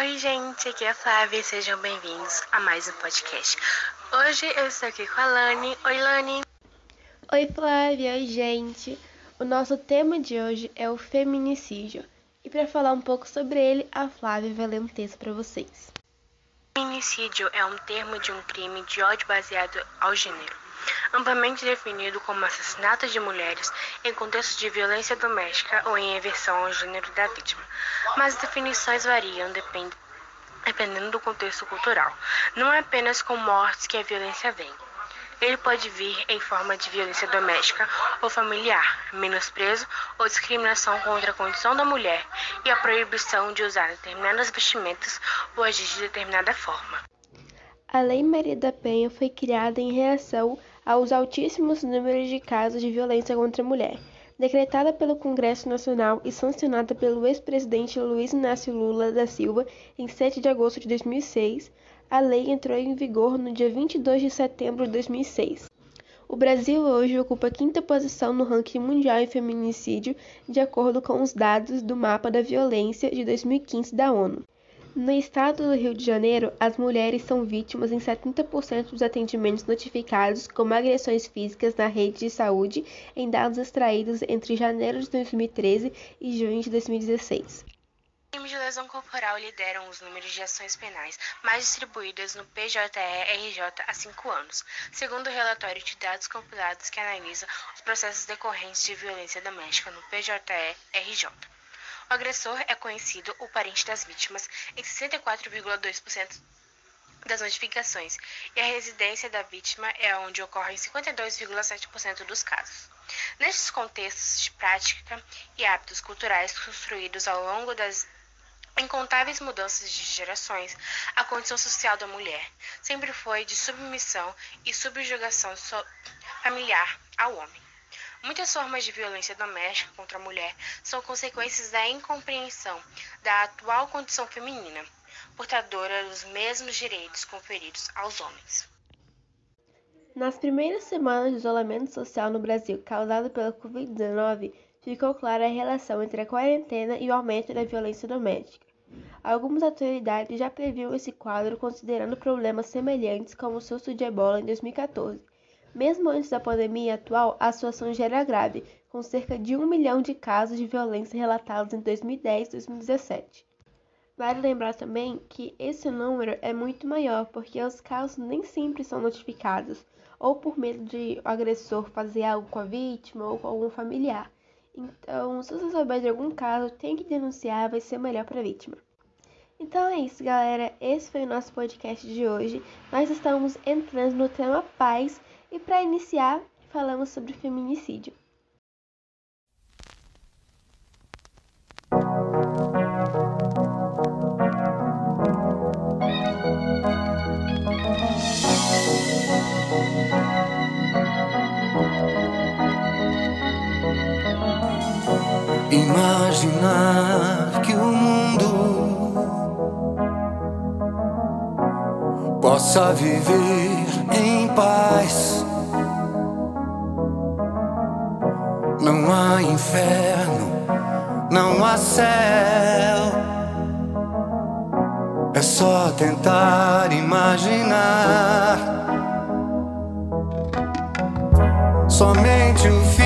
Oi, gente, aqui é a Flávia, sejam bem-vindos a mais um podcast. Hoje eu estou aqui com a Lani. Oi, Lani. Oi, Flávia, oi, gente. O nosso tema de hoje é o feminicídio. E para falar um pouco sobre ele, a Flávia vai ler um texto para vocês. Feminicídio é um termo de um crime de ódio baseado ao gênero, amplamente definido como assassinato de mulheres em contexto de violência doméstica ou em aversão ao gênero da vítima. Mas as definições variam dependendo do contexto cultural. Não é apenas com mortes que a violência vem. Ele pode vir em forma de violência doméstica ou familiar, menosprezo ou discriminação contra a condição da mulher e a proibição de usar determinadas vestimentas ou agir de determinada forma. A Lei Maria da Penha foi criada em reação aos altíssimos números de casos de violência contra a mulher. Decretada pelo Congresso Nacional e sancionada pelo ex-presidente Luiz Inácio Lula da Silva em 7 de agosto de 2006, a lei entrou em vigor no dia 22 de setembro de 2006. O Brasil hoje ocupa a quinta posição no ranking mundial em feminicídio, de acordo com os dados do Mapa da Violência de 2015 da ONU. No estado do Rio de Janeiro, as mulheres são vítimas em 70% dos atendimentos notificados como agressões físicas na rede de saúde em dados extraídos entre janeiro de 2013 e junho de 2016 crimes de lesão corporal lideram os números de ações penais mais distribuídas no PJE-RJ há cinco anos, segundo o relatório de dados compilados que analisa os processos decorrentes de violência doméstica no PJE-RJ. O agressor é conhecido ou parente das vítimas em 64,2% das notificações, e a residência da vítima é onde ocorre em 52,7% dos casos. Nestes contextos de prática e hábitos culturais construídos ao longo das incontáveis mudanças de gerações, a condição social da mulher sempre foi de submissão e subjugação familiar ao homem. Muitas formas de violência doméstica contra a mulher são consequências da incompreensão da atual condição feminina, portadora dos mesmos direitos conferidos aos homens. Nas primeiras semanas de isolamento social no Brasil causado pela Covid-19, ficou clara a relação entre a quarentena e o aumento da violência doméstica. Algumas autoridades já previam esse quadro considerando problemas semelhantes como o surto de ebola em 2014. Mesmo antes da pandemia atual, a situação já era grave, com cerca de um milhão de casos de violência relatados em 2010 e 2017. Vale lembrar também que esse número é muito maior porque os casos nem sempre são notificados, ou por medo de o agressor fazer algo com a vítima ou com algum familiar. Então, se você souber de algum caso, tem que denunciar, vai ser melhor para a vítima. Então é isso, galera. Esse foi o nosso podcast de hoje. Nós estamos entrando no tema paz e para iniciar, falamos sobre feminicídio. Imaginar que o mundo possa viver em paz. Inferno, não há céu. É só tentar imaginar. Somente o firmamento.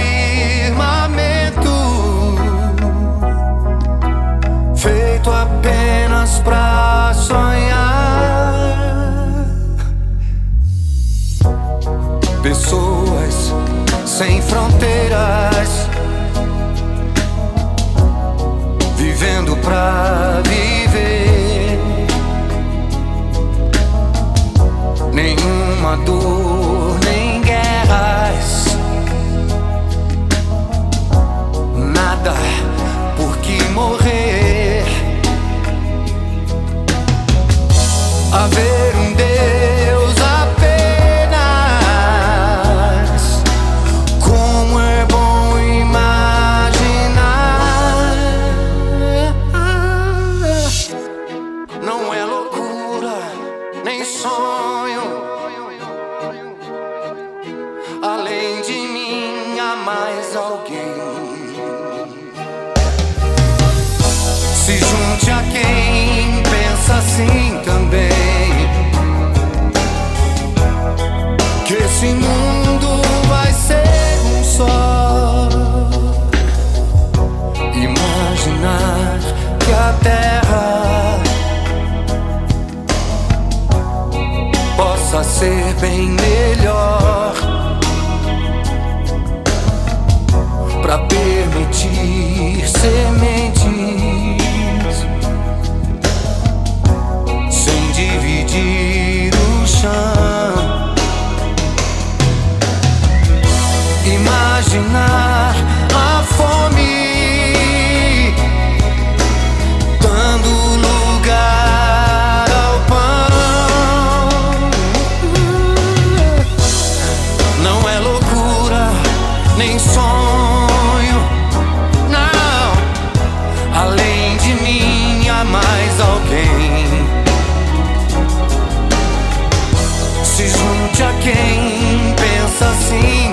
mais alguém. Se junte a quem pensa assim também. Que esse mundo vai ser um só. Imaginar que a terra possa ser bem melhor. permitir sementes sem dividir o chão. Imaginar a fome dando lugar ao pão. Não é loucura nem sonho. mais alguém. Se junte a quem pensa assim.